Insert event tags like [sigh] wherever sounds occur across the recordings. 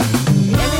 En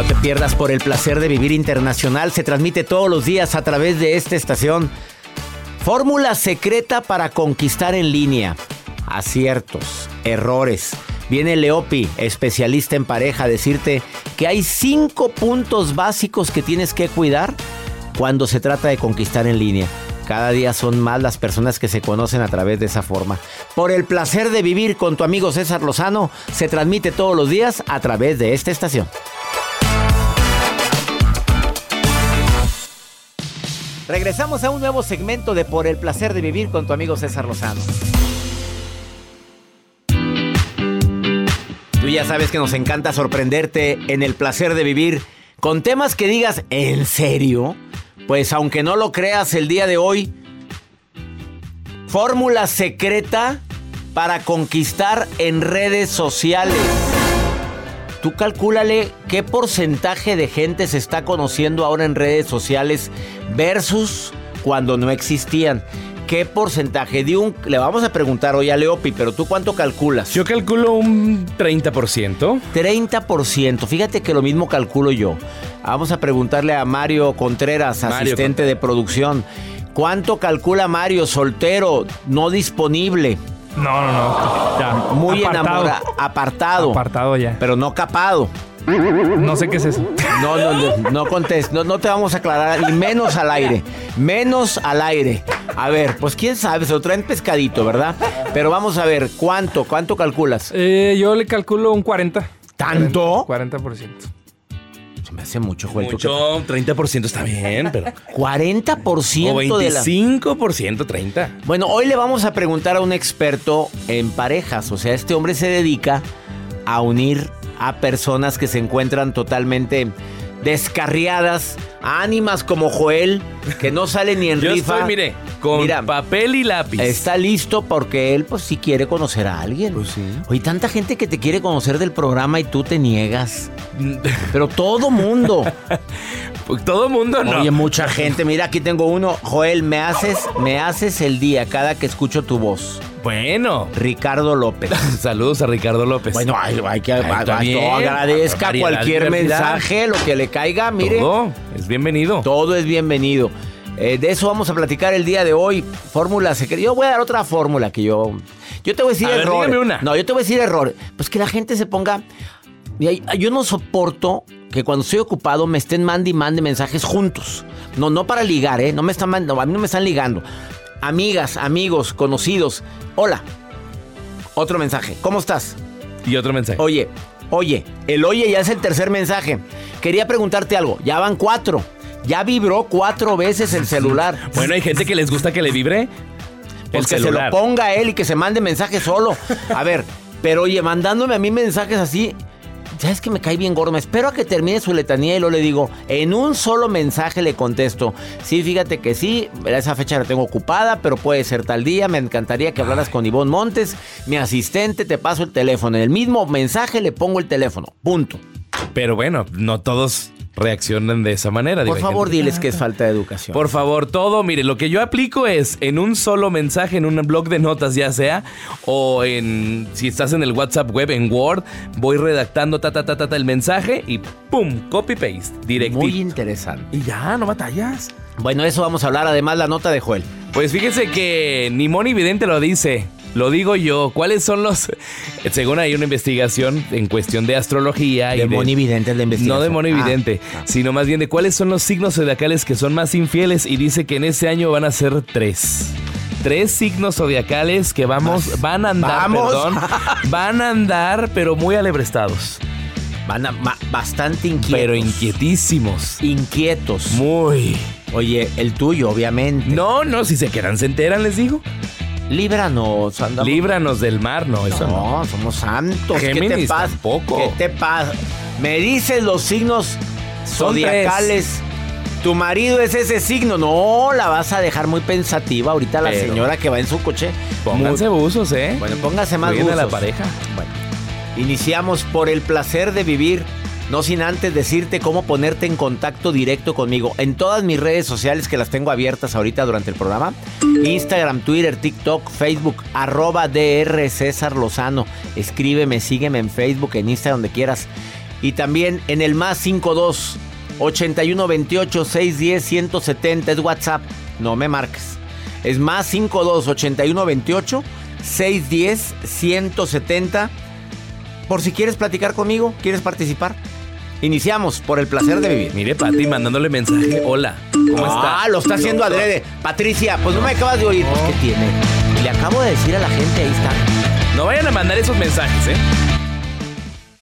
No te pierdas por el placer de vivir internacional. Se transmite todos los días a través de esta estación. Fórmula secreta para conquistar en línea. Aciertos, errores. Viene Leopi, especialista en pareja, a decirte que hay cinco puntos básicos que tienes que cuidar cuando se trata de conquistar en línea. Cada día son más las personas que se conocen a través de esa forma. Por el placer de vivir con tu amigo César Lozano, se transmite todos los días a través de esta estación. Regresamos a un nuevo segmento de Por el placer de vivir con tu amigo César Lozano. Tú ya sabes que nos encanta sorprenderte en el placer de vivir con temas que digas, ¿en serio? Pues aunque no lo creas el día de hoy, fórmula secreta para conquistar en redes sociales. Tú calcúlale qué porcentaje de gente se está conociendo ahora en redes sociales versus cuando no existían. ¿Qué porcentaje de un... Le vamos a preguntar hoy a Leopi, pero tú cuánto calculas? Yo calculo un 30%. 30%. Fíjate que lo mismo calculo yo. Vamos a preguntarle a Mario Contreras, Mario asistente de producción. ¿Cuánto calcula Mario soltero, no disponible? No, no, no. Ya. Muy Apartado. enamorado, apartado, Apartado ya. pero no capado. No sé qué es eso. No, no, no, no contestes, no, no te vamos a aclarar, y menos al aire, menos al aire. A ver, pues quién sabe, se lo traen pescadito, ¿verdad? Pero vamos a ver, ¿cuánto, cuánto calculas? Eh, yo le calculo un 40. ¿Tanto? 40%. Se me hace mucho, Joel. ¿tú qué- Mucho, 30% está bien, pero... [laughs] 40% O de la... 25%, 30%. Bueno, hoy le vamos a preguntar a un experto en parejas. O sea, este hombre se dedica a unir a personas que se encuentran totalmente descarriadas, a ánimas como Joel, que no sale ni en [laughs] Yo rifa. estoy, mire, con Mira, papel y lápiz. Está listo porque él, pues, sí quiere conocer a alguien. Pues sí. Oye, tanta gente que te quiere conocer del programa y tú te niegas. [laughs] Pero todo mundo. Pues [laughs] Todo mundo no. Oye, mucha gente. Mira, aquí tengo uno. Joel, me haces, me haces el día cada que escucho tu voz. Bueno. Ricardo López. [laughs] Saludos a Ricardo López. Bueno, hay, hay que no, agradezca Variedad, cualquier mensaje, lo que le caiga, mire. Todo, Todo es bienvenido. es bienvenido. Eh, de eso vamos a platicar el día de hoy. Fórmula secreta. Yo voy a dar otra fórmula que yo. Yo te voy a decir A ver, error. dígame una. No, yo te voy a decir error. Pues que la gente se ponga. Yo no soporto que cuando estoy ocupado me estén mande y mande mensajes juntos. No, no para ligar, ¿eh? No me están no, a mí no me están ligando. Amigas, amigos, conocidos. Hola. Otro mensaje. ¿Cómo estás? Y otro mensaje. Oye, oye, el oye ya es el tercer mensaje. Quería preguntarte algo. Ya van cuatro. Ya vibró cuatro veces el celular. [laughs] Bueno, hay gente que les gusta que le vibre Pues el que se lo ponga él y que se mande mensajes solo. A ver, pero oye, mandándome a mí mensajes así. ¿Sabes que me cae bien gordo? Me espero a que termine su letanía y luego le digo, en un solo mensaje le contesto, sí, fíjate que sí, esa fecha la tengo ocupada, pero puede ser tal día, me encantaría que hablaras con Ivonne Montes, mi asistente, te paso el teléfono. En el mismo mensaje le pongo el teléfono, punto. Pero bueno, no todos reaccionan de esa manera. Por favor, gente- diles que es falta de educación. Por favor, todo, mire, lo que yo aplico es en un solo mensaje, en un blog de notas ya sea, o en, si estás en el WhatsApp web, en Word, voy redactando ta, ta, ta, ta, ta, el mensaje y ¡pum! Copy-paste, directo. Muy interesante. Y ya, no batallas. Bueno, eso vamos a hablar, además la nota de Joel. Pues fíjese que ni Moni Vidente lo dice. Lo digo yo. ¿Cuáles son los...? Según hay una investigación en cuestión de astrología y De Moni Vidente es la investigación. No de Moni Ah, ah. sino más bien de cuáles son los signos zodiacales que son más infieles y dice que en este año van a ser tres. Tres signos zodiacales que vamos, van a andar, Vamos. perdón, [laughs] van a andar, pero muy alebrestados, Van a- ma- bastante inquietos. pero inquietísimos. Inquietos. Muy. Oye, el tuyo, obviamente. No, no, si se quedan, se enteran, les digo. Líbranos, andamos. Líbranos del mar, no, eso no. No, somos santos. ¿Qué te pasa? tampoco. ¿Qué te pasa? Me dices los signos Son zodiacales. Tu marido es ese signo. No, la vas a dejar muy pensativa ahorita la señora que va en su coche. Pónganse buzos, ¿eh? Bueno, póngase más Cuiden a la buzos. pareja. Bueno, iniciamos por el placer de vivir. No sin antes decirte cómo ponerte en contacto directo conmigo. En todas mis redes sociales que las tengo abiertas ahorita durante el programa. Instagram, Twitter, TikTok, Facebook, arroba DR César Lozano. Escríbeme, sígueme en Facebook, en Instagram, donde quieras. Y también en el más 52 81 28 610 170 es WhatsApp. No me marques. Es más 52 81 28 610 170 por si quieres platicar conmigo, quieres participar. Iniciamos por el placer de vivir. Mire, Pati, mandándole mensaje. Hola, ¿cómo está? Ah, lo está haciendo adrede. Patricia, pues no me acabas de oír. Pues, ¿qué tiene? Le acabo de decir a la gente, ahí está. No vayan a mandar esos mensajes, ¿eh?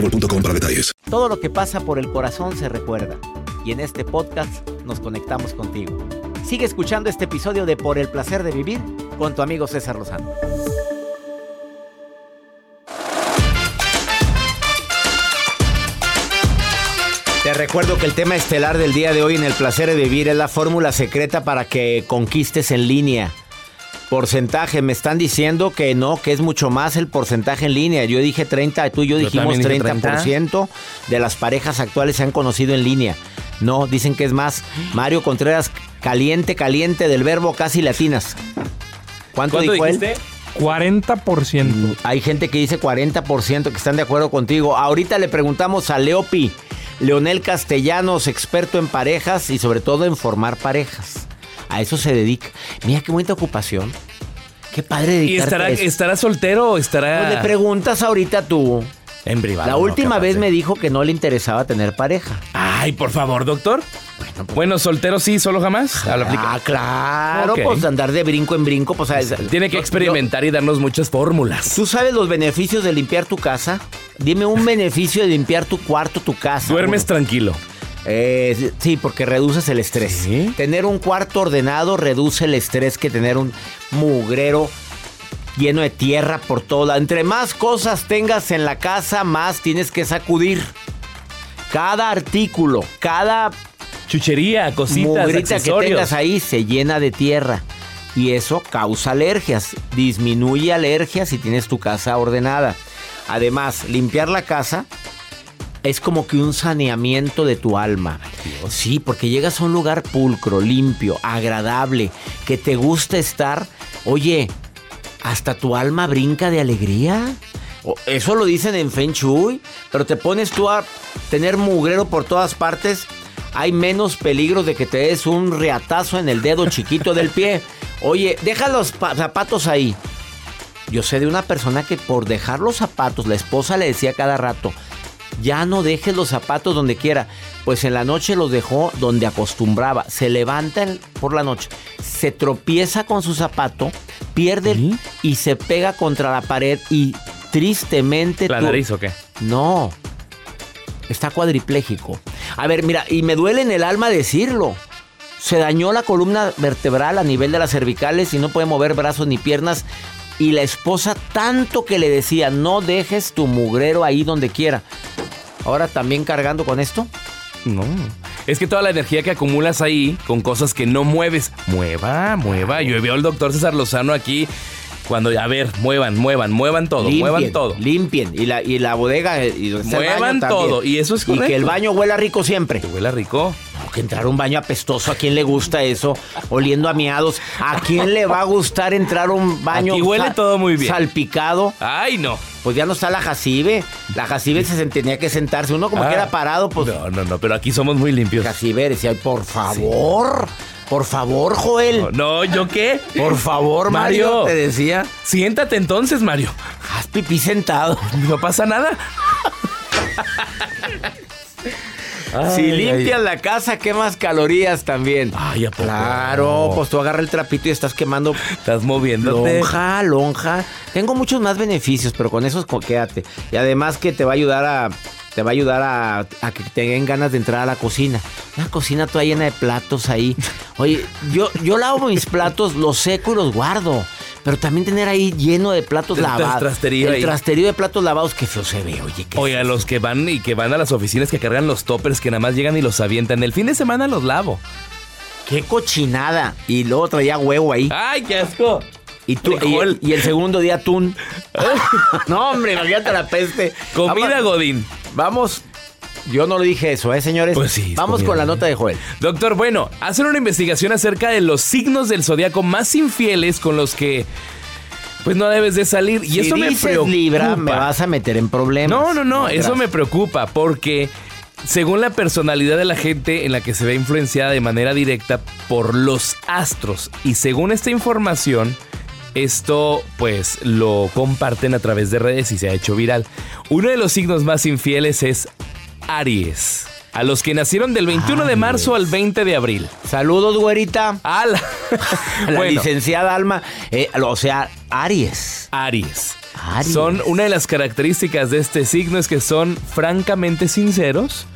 boostmobile.com para detalles. Todo lo que pasa por el corazón se recuerda. Y en este podcast nos conectamos contigo. Sigue escuchando este episodio de Por el placer de vivir con tu amigo César Lozano. Te recuerdo que el tema estelar del día de hoy en el placer de vivir es la fórmula secreta para que conquistes en línea. Porcentaje, me están diciendo que no, que es mucho más el porcentaje en línea. Yo dije 30, tú y yo Yo dijimos también dije 30% de las parejas actuales se han conocido en línea. No, dicen que es más. Mario Contreras, caliente, caliente del verbo casi latinas. ¿Cuánto, ¿Cuánto dijo él? dijiste? 40%. Hay gente que dice 40% que están de acuerdo contigo. Ahorita le preguntamos a Leopi, Leonel Castellanos, experto en parejas y sobre todo en formar parejas. A eso se dedica. Mira qué bonita ocupación. Qué padre ¿Y dedicarte estará, a eso. estará soltero o estará Pues le preguntas ahorita tú. en privado? La última vez me dijo que no le interesaba tener pareja. Ay, por favor, doctor. Bueno, soltero sí, solo jamás. A la aplica- Ah, claro, Ok. pues andar de brinco en brinco, pues. Tiene que Yo- experimentar y darnos muchas fórmulas. ¿Tú sabes los beneficios de limpiar tu casa? Dime un beneficio de limpiar tu cuarto, tu casa. Duermes Uno. tranquilo. Eh, sí, porque reduces el estrés. Sí. Tener un cuarto ordenado reduce el estrés que tener un mugrero lleno de tierra por todo lado. Entre más cosas tengas en la casa, más tienes que sacudir. Cada artículo, cada Chuchería, cositas, mugrita que tengas ahí se llena de tierra. Y eso causa alergias. Disminuye alergias si tienes tu casa ordenada. Además, limpiar la casa es como que un saneamiento de tu alma. Sí, porque llegas a un lugar pulcro, limpio, agradable, que te gusta estar. Oye, hasta tu alma brinca de alegría. Eso lo dicen en Feng Shui, pero te pones tú a tener mugrero por todas partes. Hay menos peligro de que te des un reatazo en el dedo chiquito del pie. Oye, deja los pa- zapatos ahí. Yo sé de una persona que por dejar los zapatos, la esposa le decía cada rato, ya no dejes los zapatos donde quiera. Pues en la noche los dejó donde acostumbraba. Se levanta por la noche, se tropieza con su zapato, pierde y se pega contra la pared y tristemente... ¿La tú- nariz o qué? No, está cuadripléjico. A ver, mira, y me duele en el alma decirlo. Se dañó la columna vertebral a nivel de las cervicales y no puede mover brazos ni piernas. Y la esposa tanto que le decía, no dejes tu mugrero ahí donde quiera. Ahora también cargando con esto. No. Es que toda la energía que acumulas ahí con cosas que no mueves, mueva, mueva. Yo veo al doctor César Lozano aquí cuando, a ver, muevan, muevan, muevan todo, muevan todo. Limpien. Y la, y la bodega. eh, Y Muevan todo, y eso es Y que el correcto. baño huela rico siempre. ¿Te huele rico? No, que entrar a un baño apestoso, ¿a quién le gusta eso? Oliendo a miados. ¿A quién le va a gustar entrar a un baño Aquí huele todo muy bien. salpicado? Ay, no. Pues ya no está la jacibe. La jacibe se tenía que sentarse. Uno como Ah. queda parado, pues... No, no, no, pero aquí somos muy limpios. Jacibe decía, "Ay, por favor, por favor, Joel. No, ¿yo qué? Por favor, Mario, Mario. te decía. Siéntate entonces, Mario. Haz pipí sentado. No pasa nada. [laughs] si limpias la casa, quemas calorías también. Ay, ¿a poco? Claro, pues tú agarra el trapito y estás quemando Estás moviéndote. Lonja, lonja. Tengo muchos más beneficios, pero con esos quédate. Y además que te va a ayudar a. Te va a ayudar a, a que te den ganas de entrar a la cocina. Una cocina toda llena de platos ahí. Oye, yo, yo lavo mis platos, los seco y los guardo. Pero también tener ahí lleno de platos lavados. trasterío El ahí. trasterío de platos lavados, qué feo se ve, oye. qué Oye, a los que van y que van a las oficinas que cargan los toppers que nada más llegan y los avientan. El fin de semana los lavo. Qué cochinada. Y luego traía huevo ahí. ¡Ay, qué asco! Y, tú, y, el segundo día atún. [laughs] [laughs] no, hombre, imagínate la peste. Comida Vamos- Godín. Vamos. Yo no le dije eso, ¿eh, señores? Pues sí, Vamos con la nota de Joel. Doctor, bueno, hacen una investigación acerca de los signos del zodiaco más infieles con los que pues no debes de salir. Y si eso me preocupa. Libra, me vas a meter en problemas. No, no, no, eso gracias. me preocupa porque según la personalidad de la gente en la que se ve influenciada de manera directa por los astros y según esta información, esto pues lo comparten a través de redes y se ha hecho viral. Uno de los signos más infieles es Aries. A los que nacieron del 21 de marzo al 20 de abril. Saludos, güerita. [laughs] Bueno, licenciada Alma. eh, o sea, Aries. Aries. Aries. Son una de las características de este signo es que son francamente sinceros,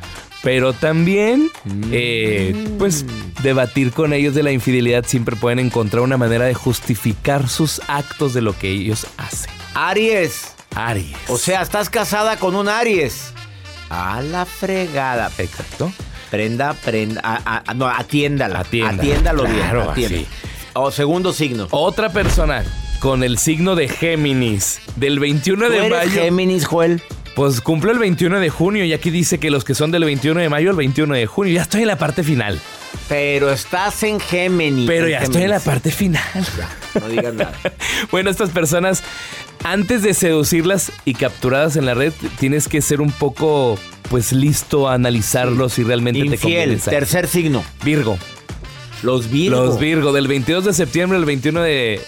pero también, eh, pues, debatir con ellos de la infidelidad siempre pueden encontrar una manera de justificar sus actos de lo que ellos hacen. Aries. Aries. O sea, estás casada con un Aries. A la fregada. exacto. Prenda, prenda. a- a- no, atiéndala. Atienda. Atiéndalo bien. Claro. O segundo signo. Otra persona con el signo de Géminis del 21 ¿Tú de eres mayo. Géminis, Joel? Pues cumple el 21 de junio y aquí dice que los que son del 21 de mayo, el 21 de junio. Ya estoy en la parte final. Pero estás en Géminis. Pero ya estoy en la parte final. No digas nada. [laughs] Bueno, estas personas, antes de seducirlas y capturadas en la red, tienes que ser un poco, pues, listo a analizarlos si realmente te Infiel. conviene. Tercer signo. Virgo. Los Virgo. Los Virgo, del 22 de septiembre al 21 de...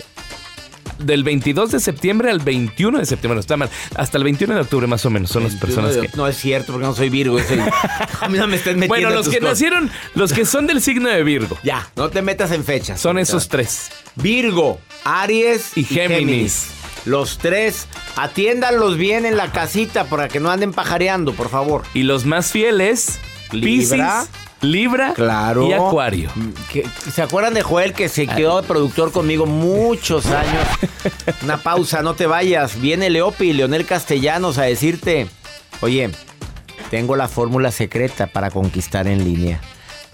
Del 22 de septiembre al 21 de septiembre, no está mal. Hasta el 21 de octubre más o menos son las personas que... No es cierto, porque no soy Virgo. soy- [laughs] [laughs] A mí no me estén metiendo Bueno, en los que cosas. nacieron, los que son del signo de Virgo, Ya, no te metas en fechas. son esos tres. Virgo, Aries Y Géminis. Los tres, atiéndanlos bien en la casita para que no anden pajareando, por favor. Y los más fieles, Libra. Piscis, Libra Claro. y Acuario. Que- ¿Se acuerdan de Joel que se quedó de productor conmigo muchos años? [laughs] Una pausa, no te vayas. Viene Leopi y Leonel Castellanos a decirte, oye, tengo la fórmula secreta para conquistar en línea.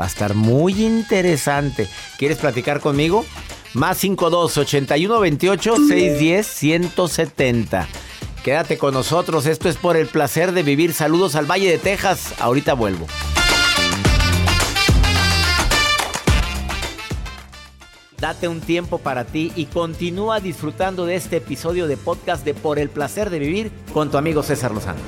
Va a estar muy interesante. ¿Quieres platicar conmigo? Más 52 81 28 610 170. Quédate con nosotros, esto es por el placer de vivir. Saludos al Valle de Texas, ahorita vuelvo. Date un tiempo para ti y continúa disfrutando de este episodio de podcast de Por el placer de vivir con tu amigo César Lozano.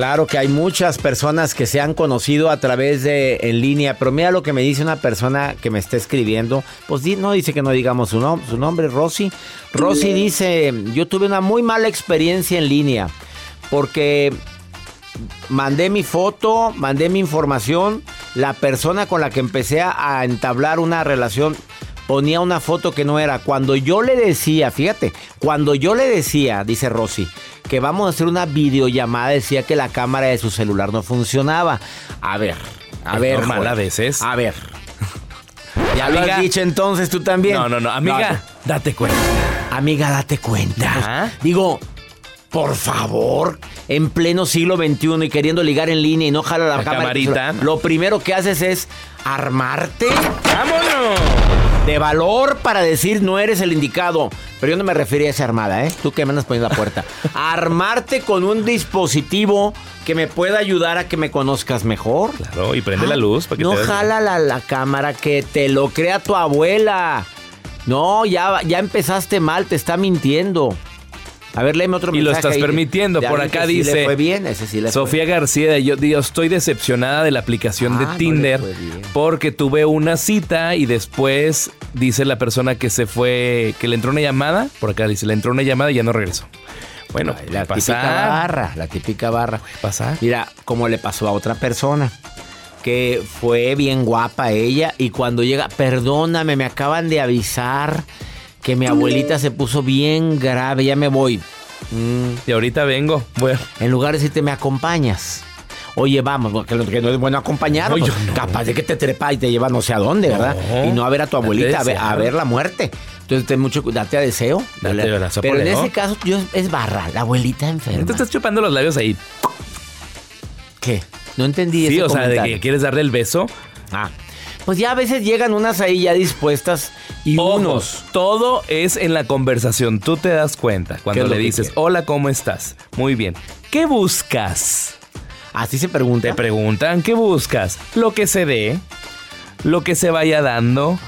Claro que hay muchas personas que se han conocido a través de en línea, pero mira lo que me dice una persona que me está escribiendo. Pues no dice que no digamos su, nombre, su nombre, Rosy. Rosy dice, yo tuve una muy mala experiencia en línea porque mandé mi foto, mandé mi información, la persona con la que empecé a entablar una relación ponía una foto que no era. Cuando yo le decía, fíjate, cuando yo le decía, dice Rosy, que vamos a hacer una videollamada, decía que la cámara de su celular no funcionaba. A ver, a ver. Normal a veces. A ver. Ya lo has dicho entonces tú también. No, no, no. Amiga, date cuenta. Amiga, date cuenta. Digo, por favor, en pleno siglo XXI y queriendo ligar en línea y no jala la, la cámara. Lo primero que haces es armarte. ¡Vámonos! de valor para decir no eres el indicado. Pero yo no me refería a esa armada, ¿eh? Tú que me andas poniendo la puerta. [laughs] Armarte con un dispositivo que me pueda ayudar a que me conozcas mejor. Claro, y prende la luz para que No te jala la, la, cámara, que te lo crea tu abuela. No, ya, ya empezaste mal, te está mintiendo. A ver, léeme otro Y lo estás permitiendo. Por acá dice. Le fue bien, ese sí le Sofía fue. García, yo, yo, estoy decepcionada de la aplicación Ah, de le Tinder porque tuve una cita y después dice la persona que se fue, que le entró una llamada. Por acá dice, le entró una llamada y ya no regresó. Bueno, Ay, la típica barra, la típica barra. Pasar. Mira, como le pasó a otra persona que fue bien guapa ella y cuando llega, perdóname, me acaban de avisar que mi abuelita se puso bien grave, ya me voy. Mm, Y ahorita vengo. Bueno, en lugar de decirte, me acompañas. Oye, vamos, porque lo que no es bueno acompañar. No, pues, no. Capaz de que te trepa y te lleva no sé a dónde, ¿verdad? No. Y no a ver a tu abuelita, a ver, deseo. a ver la muerte. Entonces, ten mucho date a deseo. Abrazo Pero en ese caso, yo, es barra, la abuelita enferma. te estás chupando los labios ahí. ¿Qué? No entendí Sí, ese o sea, de que quieres darle el beso. Ah, pues ya a veces llegan unas ahí ya dispuestas y unos. Unos. Todo es en la conversación. Tú te das cuenta ¿Qué cuando le dices, hola, ¿cómo estás? Muy bien. ¿Qué buscas? Así se pregunta. Te preguntan, ¿qué buscas? Lo que se dé, lo que se vaya dando,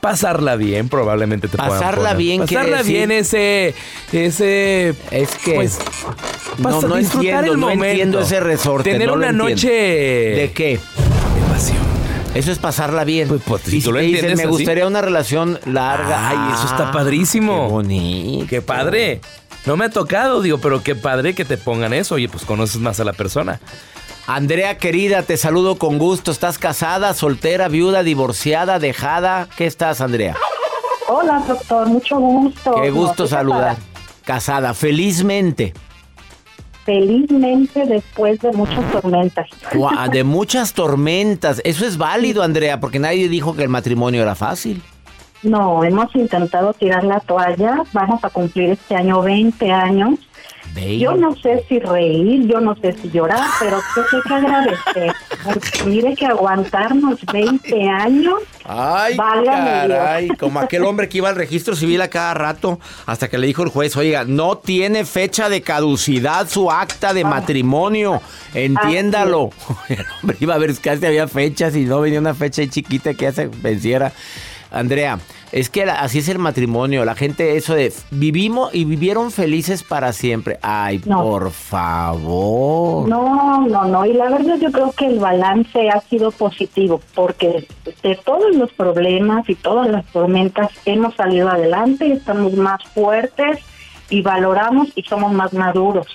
pasarla bien, probablemente te puedan Pasarla poner. bien Pasarla bien ese, ese... Es que Pues, no, pasa- no disfrutar entiendo, el no entiendo ese resorte. Tener no una noche... ¿De qué? Eso es pasarla bien. Pues, pues, si y tú lo te dicen, entiendes me así. gustaría una relación larga. Ay, eso está padrísimo. Qué bonito. Qué padre. No me ha tocado, digo, pero qué padre que te pongan eso. Oye, pues conoces más a la persona. Andrea querida, te saludo con gusto. ¿Estás casada, soltera, viuda, divorciada, dejada? ¿Qué estás, Andrea? Hola, doctor, mucho gusto. Qué gusto saludar. casada. Casada, felizmente. Felizmente después de muchas tormentas. Gua- [laughs] De muchas tormentas. Eso es válido, Andrea, porque nadie dijo que el matrimonio era fácil. No, hemos intentado tirar la toalla. Vamos a cumplir este año 20 años. Baby. Yo no sé si reír, yo no sé si llorar, pero que hay que agradecer. [laughs] Porque mire que aguantarnos 20 años. Ay, Válgame Dios. caray, como aquel hombre que iba al registro civil a cada rato, hasta que le dijo el juez, oiga, no tiene fecha de caducidad su acta de matrimonio, entiéndalo. [laughs] El hombre iba a ver si casi había fechas y no venía una fecha ahí chiquita que ya se venciera. Andrea, es que la- así es el matrimonio, la gente eso de vivimos y vivieron felices para siempre. Ay, No. por favor. No, no, no. Y la verdad yo creo que el balance ha sido positivo porque de todos los problemas y todas las tormentas hemos salido adelante, estamos más fuertes y valoramos y somos más maduros.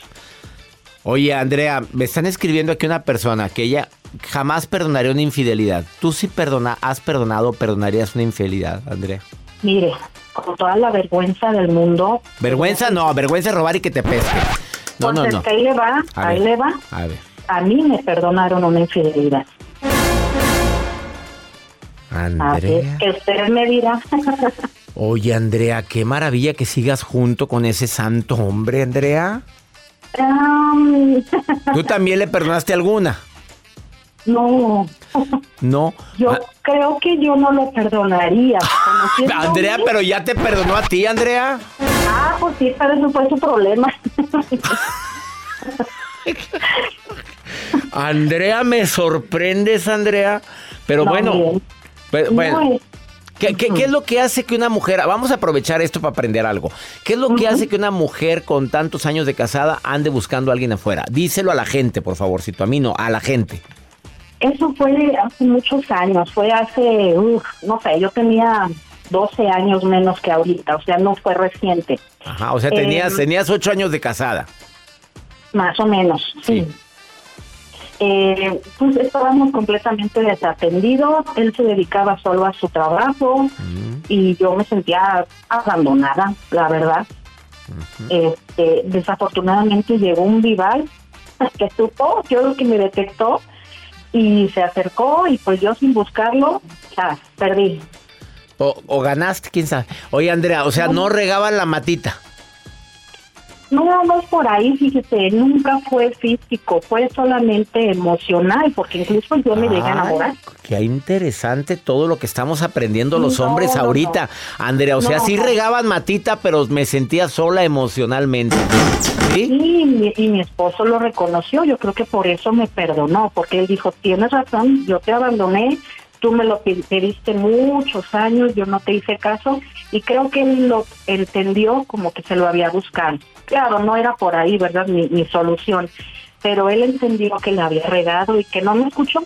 Oye, Andrea, me están escribiendo aquí una persona que ella jamás perdonaría una infidelidad. ¿Tú sí perdona, has perdonado o perdonarías una infidelidad, Andrea? Mire, con toda la vergüenza del mundo. Vergüenza no, vergüenza es robar y que te pesque. No, no, Pues no. que ahí le va, A ahí ver. le va. A ver, A mí me perdonaron una infidelidad. Andrea. que usted me dirá. [laughs] Oye, Andrea, qué maravilla que sigas junto con ese santo hombre, Andrea. ¿Tú también le perdonaste alguna? No. No. Yo Ah, creo que yo no lo perdonaría. [laughs] Andrea, pero ya te perdonó a ti, Andrea. Ah, pues sí, pero eso fue su problema. [laughs] Andrea, me sorprendes, Andrea. Pero No, bueno, pero, No bueno. es- ¿Qué, qué- qué es lo que hace que una mujer, vamos a aprovechar esto para aprender algo, qué es lo que hace que una mujer con tantos años de casada ande buscando a alguien afuera? Díselo a la gente, por favorcito, a mí no, a la gente. Eso fue hace muchos años, fue hace, uf, no sé, yo tenía 12 años menos que ahorita, o sea, no fue reciente, Ajá, o sea, tenías, Em. tenías ocho años de casada. más o menos, sí. Sí. Eh, pues estábamos completamente desatendidos, él se dedicaba solo a su trabajo y yo me sentía abandonada, la verdad. este, desafortunadamente llegó un rival que supo, yo creo que me detectó y se acercó y pues yo sin buscarlo, ya, perdí. O, o ganaste, quién sabe. Oye, Andrea, o sea, no regaban la matita. No, no es por ahí, fíjese, nunca fue físico, fue solamente emocional, porque incluso yo me llegué a enamorar. Ay, Qué interesante todo lo que estamos aprendiendo los No, hombres no, ahorita. Andrea, o sea, No, sí no. regaban matita, pero me sentía sola emocionalmente. ¿Sí? Y y mi esposo lo reconoció, yo creo que por eso me perdonó, porque él dijo, tienes razón, yo te abandoné, tú me lo pe- pediste muchos años, yo no te hice caso, y creo que él lo entendió como que se lo había buscado. Claro, no era por ahí, ¿verdad? Mi, mi solución, pero él entendió que le había regado y que no me escuchó.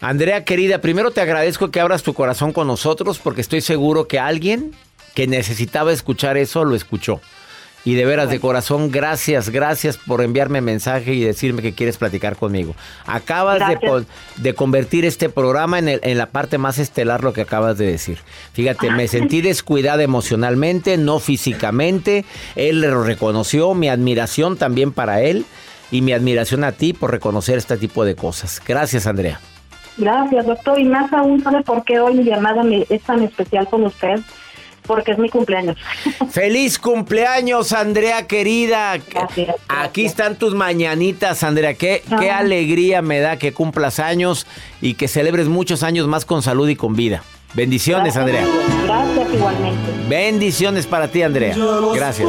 Andrea, querida, primero te agradezco que abras tu corazón con nosotros porque estoy seguro que alguien que necesitaba escuchar eso lo escuchó. Y de veras, de corazón, gracias, gracias por enviarme mensaje y decirme que quieres platicar conmigo. Acabas de, convertir este programa en, el- en la parte más estelar, lo que acabas de decir. Fíjate, me sentí descuidada emocionalmente, no físicamente. Él lo reconoció, mi admiración también para él y mi admiración a ti por reconocer este tipo de cosas. Gracias, Andrea. Gracias, doctor, y más aún, ¿sabe por qué hoy mi llamada me- es tan especial con usted? Porque es mi cumpleaños. [laughs] Feliz cumpleaños, Andrea querida. Gracias, Aquí gracias. están tus mañanitas, Andrea. Qué, qué Ah. alegría me da que cumplas años y que celebres muchos años más con salud y con vida. Bendiciones, Andrea. Gracias igualmente. Bendiciones para ti, Andrea. Gracias.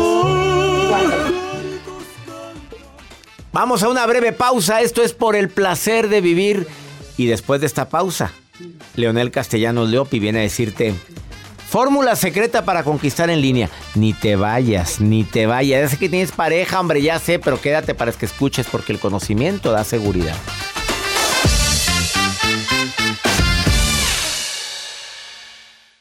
Vamos a una breve pausa. Esto es por el placer de vivir. Y después de esta pausa, Leonel Castellanos Leopi viene a decirte: Fórmula secreta para conquistar en línea. Ni te vayas, ni te vayas. Ya sé que tienes pareja, hombre, ya sé, pero quédate para que escuches porque el conocimiento da seguridad.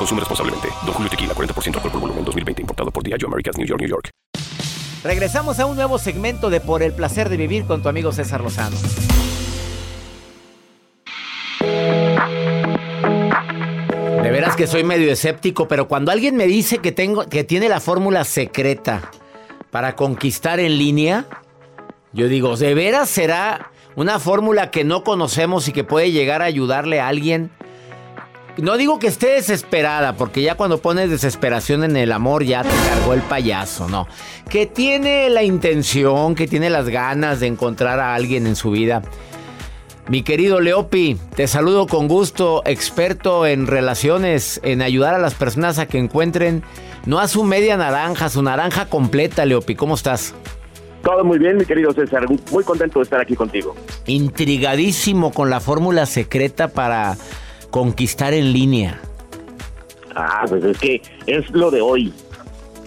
Consume responsablemente. Don Julio Tequila, 40% alcohol por volumen, 2020. Importado por Diageo Americas, New York, New York. Regresamos a un nuevo segmento de Por el placer de vivir con tu amigo César Lozano. De veras que soy medio escéptico, pero cuando alguien me dice que tengo que tiene la fórmula secreta para conquistar en línea, yo digo, ¿de veras será una fórmula que no conocemos y que puede llegar a ayudarle a alguien? No digo que esté desesperada, porque ya cuando pones desesperación en el amor ya te cargó el payaso, no. Que tiene la intención, que tiene las ganas de encontrar a alguien en su vida. Mi querido Leopi, te saludo con gusto, experto en relaciones, en ayudar a las personas a que encuentren no a su media naranja, su naranja completa, Leopi. ¿Cómo estás? Todo muy bien, mi querido César. Muy contento de estar aquí contigo. Intrigadísimo con la fórmula secreta para conquistar en línea. Ah, pues es que es lo de hoy.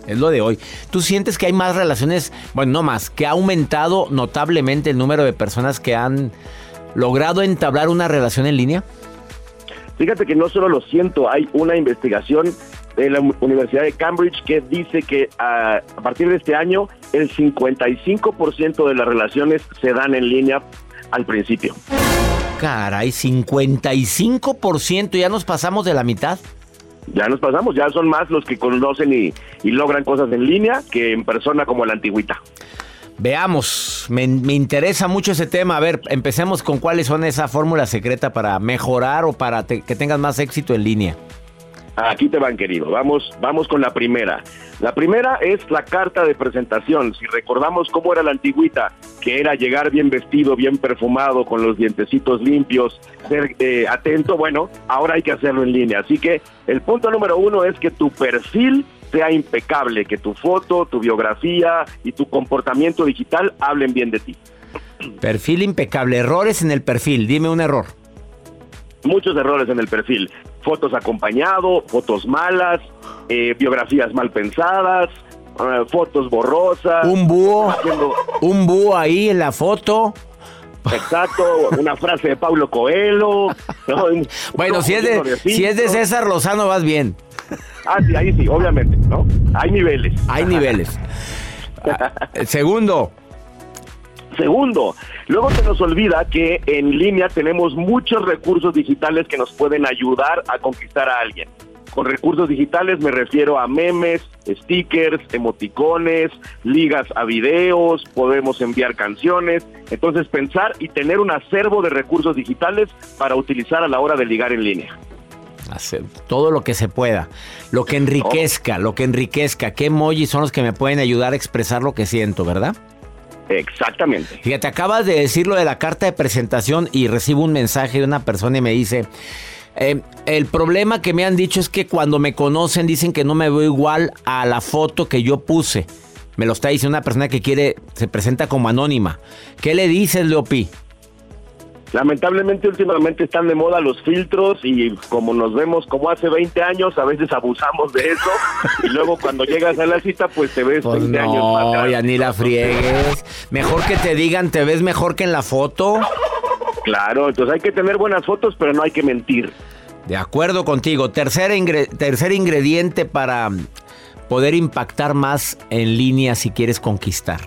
Es lo de hoy. ¿Tú sientes que hay más relaciones, bueno, no más, que ha aumentado notablemente el número de personas que han logrado entablar una relación en línea? Fíjate que no solo lo siento, hay una investigación de la Universidad de Cambridge que dice que a, a partir de este año el 55% de las relaciones se dan en línea al principio. Caray, 55%, ya nos pasamos de la mitad. Ya nos pasamos, ya son más los que conocen y, y logran cosas en línea que en persona como la antigüita. Veamos, me, me interesa mucho ese tema. A ver, empecemos con cuáles son esa fórmula secreta para mejorar o para te- que tengas más éxito en línea. Aquí te van, querido. Vamos, vamos con la primera. La primera es la carta de presentación. Si recordamos cómo era la antigüita, que era llegar bien vestido, bien perfumado, con los dientecitos limpios, ser eh, atento, bueno, ahora hay que hacerlo en línea. Así que el punto número uno es que tu perfil sea impecable, que tu foto, tu biografía y tu comportamiento digital hablen bien de ti. Perfil impecable, errores en el perfil, dime un error. muchos errores en el perfil. Fotos acompañado, fotos malas, eh, biografías mal pensadas, eh, fotos borrosas. Un búho, haciendo- un búho ahí en la foto. exacto, una frase de Paulo Coelho. Bueno, si es de, si es de César Lozano vas bien. Ah, sí, ahí sí, obviamente, ¿no? Hay niveles. Hay niveles. [laughs] Ah, Segundo, Segundo, luego se nos olvida que en línea tenemos muchos recursos digitales que nos pueden ayudar a conquistar a alguien. Con recursos digitales me refiero a memes, stickers, emoticones, ligas a videos, podemos enviar canciones. Entonces pensar y tener un acervo de recursos digitales para utilizar a la hora de ligar en línea. hacer todo lo que se pueda. Lo que enriquezca, lo que enriquezca. ¿Qué emojis son los que me pueden ayudar a expresar lo que siento, verdad? Exactamente. Fíjate, acabas de decir lo de la carta de presentación y recibo un mensaje de una persona y me dice, eh, el problema que me han dicho es que cuando me conocen dicen que no me veo igual a la foto que yo puse. Me lo está diciendo una persona que quiere, se presenta como anónima. ¿Qué le dices, Leopi? Lamentablemente últimamente están de moda los filtros y como nos vemos como hace 20 años, a veces abusamos de eso y luego cuando llegas a la cita pues te ves Pues 20 años más no, ya ni la friegues. Mejor que te digan, te ves mejor que en la foto. Claro, entonces hay que tener buenas fotos, pero no hay que mentir. De acuerdo contigo. Tercer, ingre- tercer ingrediente para poder impactar más en línea si quieres conquistar.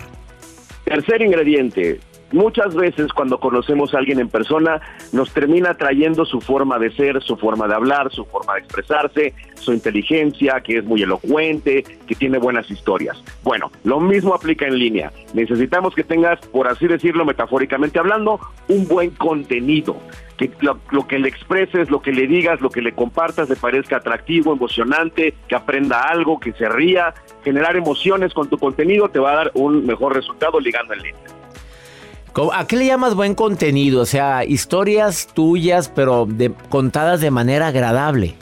Tercer ingrediente. Muchas veces cuando conocemos a alguien en persona nos termina trayendo su forma de ser, su forma de hablar, su forma de expresarse, su inteligencia, que es muy elocuente, que tiene buenas historias. Bueno, lo mismo aplica en línea. Necesitamos que tengas, por así decirlo metafóricamente hablando, un buen contenido. Que lo, lo que le expreses, lo que le digas, lo que le compartas le parezca atractivo, emocionante, que aprenda algo, que se ría. Generar emociones con tu contenido te va a dar un mejor resultado ligando en línea. ¿Cómo- ¿A qué le llamas buen contenido? O sea, historias tuyas, pero de- contadas de manera agradable.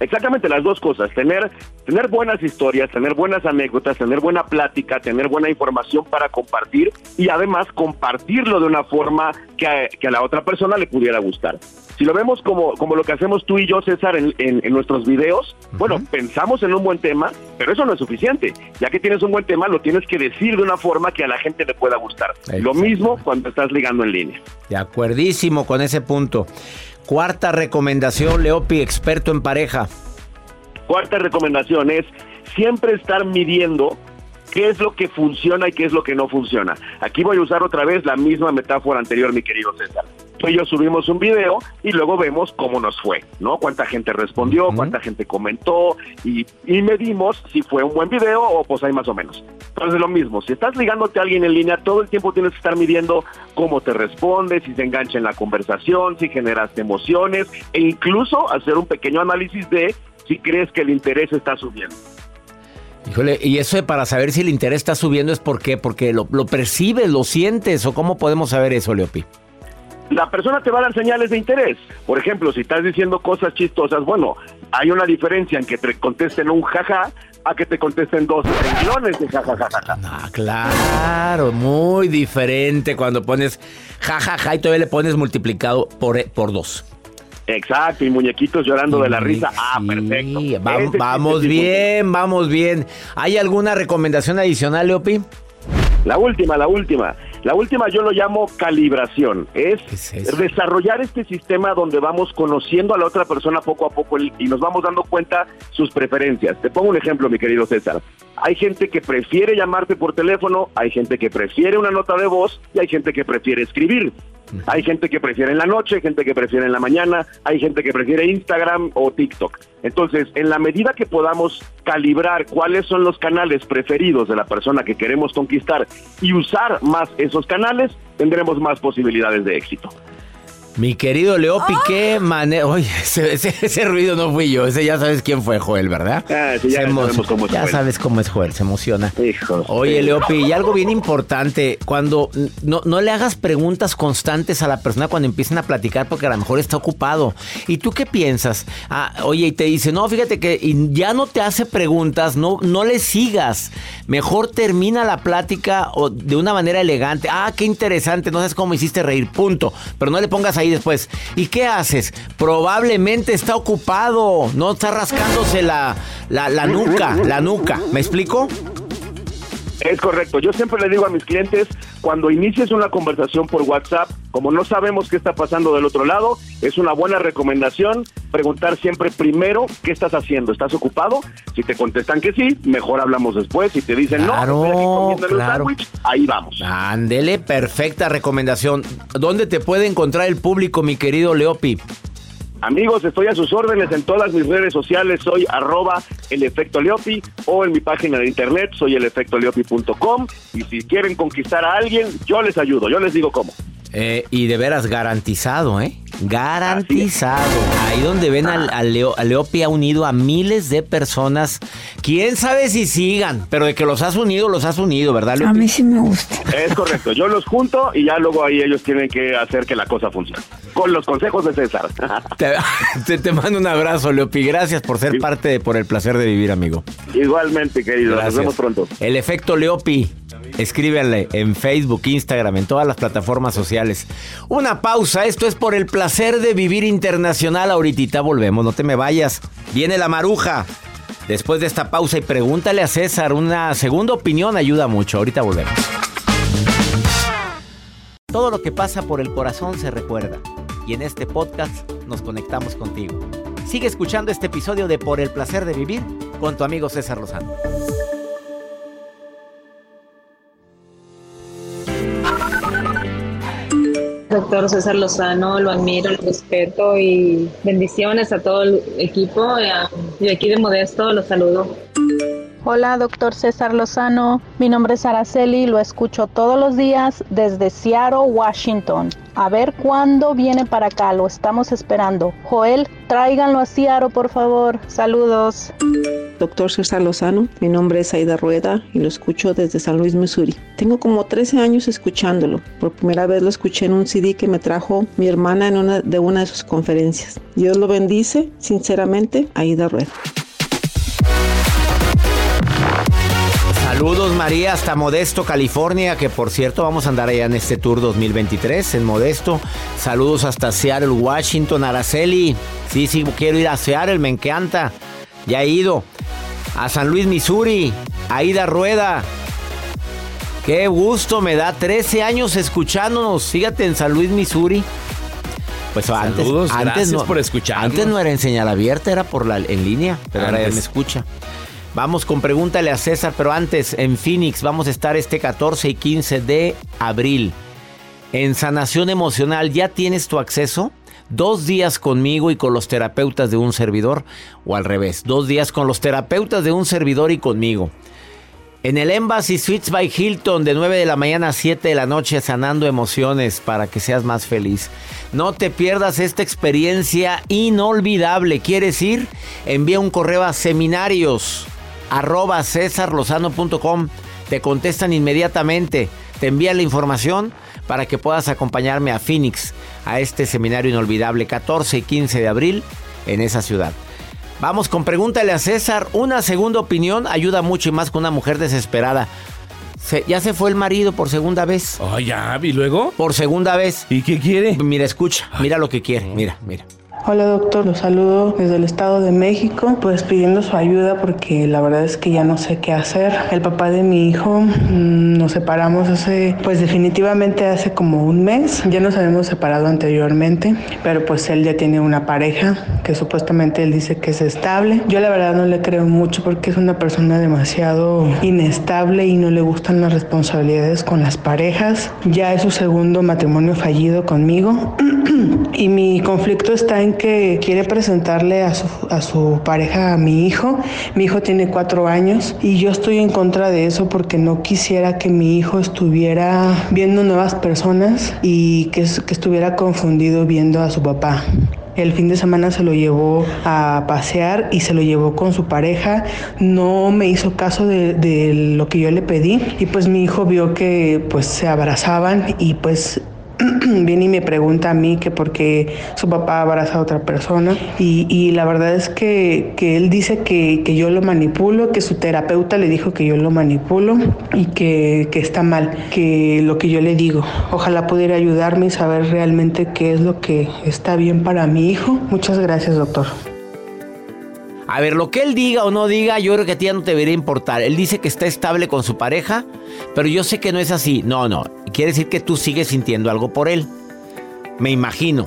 Exactamente las dos cosas, tener, tener buenas historias, tener buenas anécdotas, tener buena plática, tener buena información para compartir y además compartirlo de una forma que a, que a la otra persona le pudiera gustar. Si lo vemos como, como lo que hacemos tú y yo, César, en, en- en nuestros videos, bueno, pensamos en un buen tema, pero eso no es suficiente. Ya que tienes un buen tema, lo tienes que decir de una forma que a la gente le pueda gustar. Lo mismo cuando estás ligando en línea. De acuerdísimo con ese punto. Cuarta recomendación, Leopi, experto en pareja. Cuarta recomendación es siempre estar midiendo qué es lo que funciona y qué es lo que no funciona. Aquí voy a usar otra vez la misma metáfora anterior, mi querido César. Tú y yo subimos un video y luego vemos cómo nos fue, ¿no? Cuánta gente respondió, cuánta gente comentó y, y medimos si fue un buen video o pues hay más o menos. Entonces lo mismo, si estás ligándote a alguien en línea, todo el tiempo tienes que estar midiendo cómo te responde, si se engancha en la conversación, si generaste emociones e incluso hacer un pequeño análisis de si crees que el interés está subiendo. Híjole, y eso para saber si el interés está subiendo es por qué, porque lo, lo percibes, lo sientes, o cómo podemos saber eso, Leopi. La persona te va a dar señales de interés. Por ejemplo, si estás diciendo cosas chistosas, bueno, hay una diferencia en que te contesten un jaja a que te contesten dos renglones de jajajaja. Ah, claro, muy diferente cuando pones jajaja y todavía le pones multiplicado por, por dos. Exacto, y muñequitos llorando de la risa. Ah, perfecto. Sí, va- vamos bien, vamos bien. ¿Hay alguna recomendación adicional, Leopi? La última, la última. La última yo lo llamo calibración. Es, desarrollar este sistema donde vamos conociendo a la otra persona poco a poco y nos vamos dando cuenta sus preferencias. Te pongo un ejemplo, mi querido César. Hay gente que prefiere llamarte por teléfono, hay gente que prefiere una nota de voz y hay gente que prefiere escribir. Hay gente que prefiere en la noche, hay gente que prefiere en la mañana, hay gente que prefiere Instagram o TikTok. Entonces, en la medida que podamos calibrar cuáles son los canales preferidos de la persona que queremos conquistar y usar más esos canales, tendremos más posibilidades de éxito. Mi querido Leopi, qué manera. Oye, ese, ese- ese ruido no fui yo. Ese ya sabes quién fue Joel, ¿verdad? Ah, sí, ya emo- sabemos cómo es Ya Joel. sabes cómo es Joel, se emociona. Hijo. Oye, Leopi, y algo bien importante, cuando no, no le hagas preguntas constantes a la persona cuando empiecen a platicar porque a lo mejor está ocupado. ¿Y tú qué piensas? Ah, oye, y te dice, no, fíjate que ya no te hace preguntas, no, no le sigas. Mejor termina la plática de una manera elegante. Ah, qué interesante, no sabes cómo hiciste reír, punto. Pero no le pongas ahí después. ¿Y qué haces? Probablemente está ocupado, no está rascándose la, la, la nuca, la nuca. ¿Me explico? Es correcto. Yo siempre le digo a mis clientes, cuando inicies una conversación por WhatsApp, como no sabemos qué está pasando del otro lado, es una buena recomendación preguntar siempre primero qué estás haciendo. ¿Estás ocupado? Si te contestan que sí, mejor hablamos después. Si te dicen Claro, no, estoy aquí comiéndole un claro. sándwich, ahí vamos. Ándele, perfecta recomendación. ¿Dónde te puede encontrar el público, mi querido Leopi? Amigos, estoy a sus órdenes en todas mis redes sociales. Soy arroba el efecto Leopi o en mi página de internet soy el efecto leopi.com. Y si quieren conquistar a alguien, yo les ayudo. Yo les digo cómo. Eh, y de veras garantizado, ¿eh? Garantizado. Ahí donde ven al, al Leo- a Leopi ha unido a miles de personas. Quién sabe si sigan, pero de que los has unido, los has unido, ¿verdad, Leopi? sí me gusta. Es correcto, yo los junto y ya luego ahí ellos tienen que hacer que la cosa funcione. Con los consejos de César. [laughs] Te, te- te mando un abrazo, Leopi. Gracias por ser parte de Por el placer de vivir, amigo. Igualmente, querido. Gracias. Nos vemos pronto. El efecto Leopi. Escríbenle en Facebook, Instagram, en todas las plataformas sociales. Una pausa. Esto es por el placer de vivir internacional. Ahorita volvemos. No te me vayas. Viene la maruja. Después de esta pausa y pregúntale a César. Una segunda opinión ayuda mucho. Ahorita volvemos. Todo lo que pasa por el corazón se recuerda. Y en este podcast nos conectamos contigo. Sigue escuchando este episodio de Por el placer de vivir con tu amigo César Lozano. Doctor César Lozano, lo admiro, lo respeto y bendiciones a todo el equipo. Y aquí de Modesto los saludo. Hola, doctor César Lozano. Mi nombre es Araceli, lo escucho todos los días desde Seattle, Washington. A ver cuándo viene para acá, lo estamos esperando. Joel, tráiganlo a Seattle, por favor. Saludos. Doctor César Lozano, mi nombre es Aida Rueda y lo escucho desde San Luis, Missouri. Tengo como 13 años escuchándolo. Por primera vez lo escuché en un CD que me trajo mi hermana en una de una de sus conferencias. Dios lo bendice, sinceramente, Aida Rueda. Saludos María hasta Modesto, California, que por cierto vamos a andar allá en este tour 2023 en Modesto. Saludos hasta Seattle, Washington, Araceli. Sí, sí, quiero ir a Seattle, me encanta. Ya he ido. A San Luis, Missouri, Aida Rueda. Qué gusto me da, 13 años escuchándonos. Fíjate en San Luis, Missouri. Pues antes, Saludos, antes gracias no, por escucharnos. Antes no era en señal abierta, era por la en línea, pero ahora ya Antes. me escucha. Vamos con pregúntale a César, pero antes en Phoenix vamos a estar este 14 y 15 de abril en sanación emocional. ¿Ya tienes tu acceso? Dos días conmigo y con los terapeutas de un servidor o al revés, dos días con los terapeutas de un servidor y conmigo. En el Embassy Suites by Hilton de 9 de la mañana a 7 de la noche sanando emociones para que seas más feliz. No te pierdas esta experiencia inolvidable. ¿Quieres ir? Envía un correo a seminarios arroba cesarlozano.com. Te contestan inmediatamente. Te envían la información para que puedas acompañarme a Phoenix a este seminario inolvidable 14 y 15 de abril en esa ciudad. Vamos con pregúntale a César. Una segunda opinión ayuda mucho y más con una mujer desesperada. Se- ya se fue el marido por segunda vez. Oh, ya, ¿y luego? Por segunda vez. ¿Y qué quiere? Mira, escucha. Mira lo que quiere. Mira, mira. Hola doctor, los saludo desde el Estado de México, pues pidiendo su ayuda porque la verdad es que ya no sé qué hacer. El papá de mi hijo mm, nos separamos hace, pues definitivamente hace como un mes. Ya nos habíamos separado anteriormente, pero pues él ya tiene una pareja que supuestamente él dice que es estable. Yo la verdad no le creo mucho porque es una persona demasiado inestable y no le gustan las responsabilidades con las parejas. Ya es su segundo matrimonio fallido conmigo [clears throat] y mi conflicto está en que quiere presentarle a su, a su pareja a mi hijo. Mi hijo tiene cuatro años y yo estoy en contra de eso porque no quisiera que mi hijo estuviera viendo nuevas personas y que, que estuviera confundido viendo a su papá. El fin de semana se lo llevó a pasear y se lo llevó con su pareja. No me hizo caso de, de, lo que yo le pedí y pues mi hijo vio que pues se abrazaban y pues [clears throat] viene y me pregunta a mí que por qué su papá abraza a otra persona y, y la verdad es que, que él dice que, que, yo lo manipulo, que su terapeuta le dijo que yo lo manipulo y que, que está mal, que lo que yo le digo. Ojalá pudiera ayudarme y saber realmente qué es lo que está bien para mi hijo. Muchas gracias, doctor. A ver, lo que él diga o no diga, yo creo que a ti ya no te debería importar. Él dice que está estable con su pareja, pero yo sé que no es así. No, no. Quiere decir que tú sigues sintiendo algo por él. Me imagino.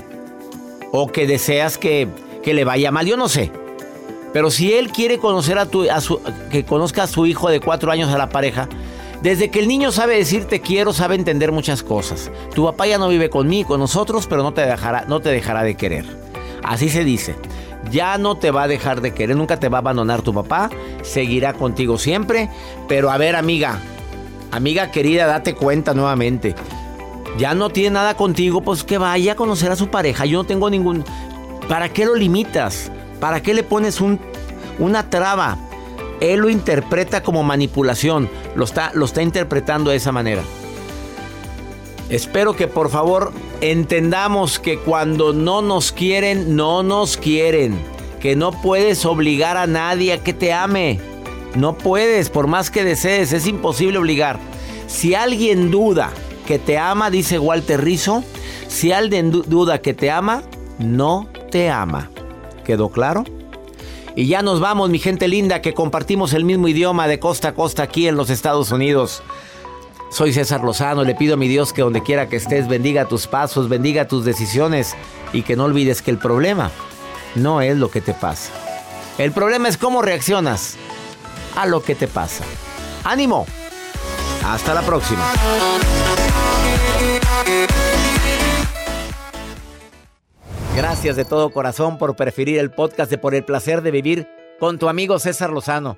O que deseas que, que le vaya mal, yo no sé. Pero si él quiere conocer a tu, a su, que conozca a su hijo de cuatro años a la pareja, desde que el niño sabe decir te quiero, sabe entender muchas cosas. Tu papá ya no vive conmigo, con nosotros, pero no te dejará, no te dejará de querer. Así se dice. Ya no te va a dejar de querer, nunca te va a abandonar tu papá, seguirá contigo siempre. Pero a ver, amiga, amiga querida, date cuenta nuevamente. Ya no tiene nada contigo, pues que vaya a conocer a su pareja. Yo no tengo ningún... ¿Para qué lo limitas? ¿Para qué le pones un, una traba? Él lo interpreta como manipulación, lo está, lo está interpretando de esa manera. Espero que por favor entendamos que cuando no nos quieren, no nos quieren. Que no puedes obligar a nadie a que te ame. No puedes, por más que desees, es imposible obligar. Si alguien duda que te ama, dice Walter Rizzo, si alguien duda que te ama, no te ama. ¿Quedó claro? Y ya nos vamos, mi gente linda, que compartimos el mismo idioma de costa a costa aquí en los Estados Unidos. Soy César Lozano, le pido a mi Dios que donde quiera que estés bendiga tus pasos, bendiga tus decisiones y que no olvides que el problema no es lo que te pasa. El problema es cómo reaccionas a lo que te pasa. ¡Ánimo! Hasta la próxima. Gracias de todo corazón por preferir el podcast de Por el placer de vivir con tu amigo César Lozano.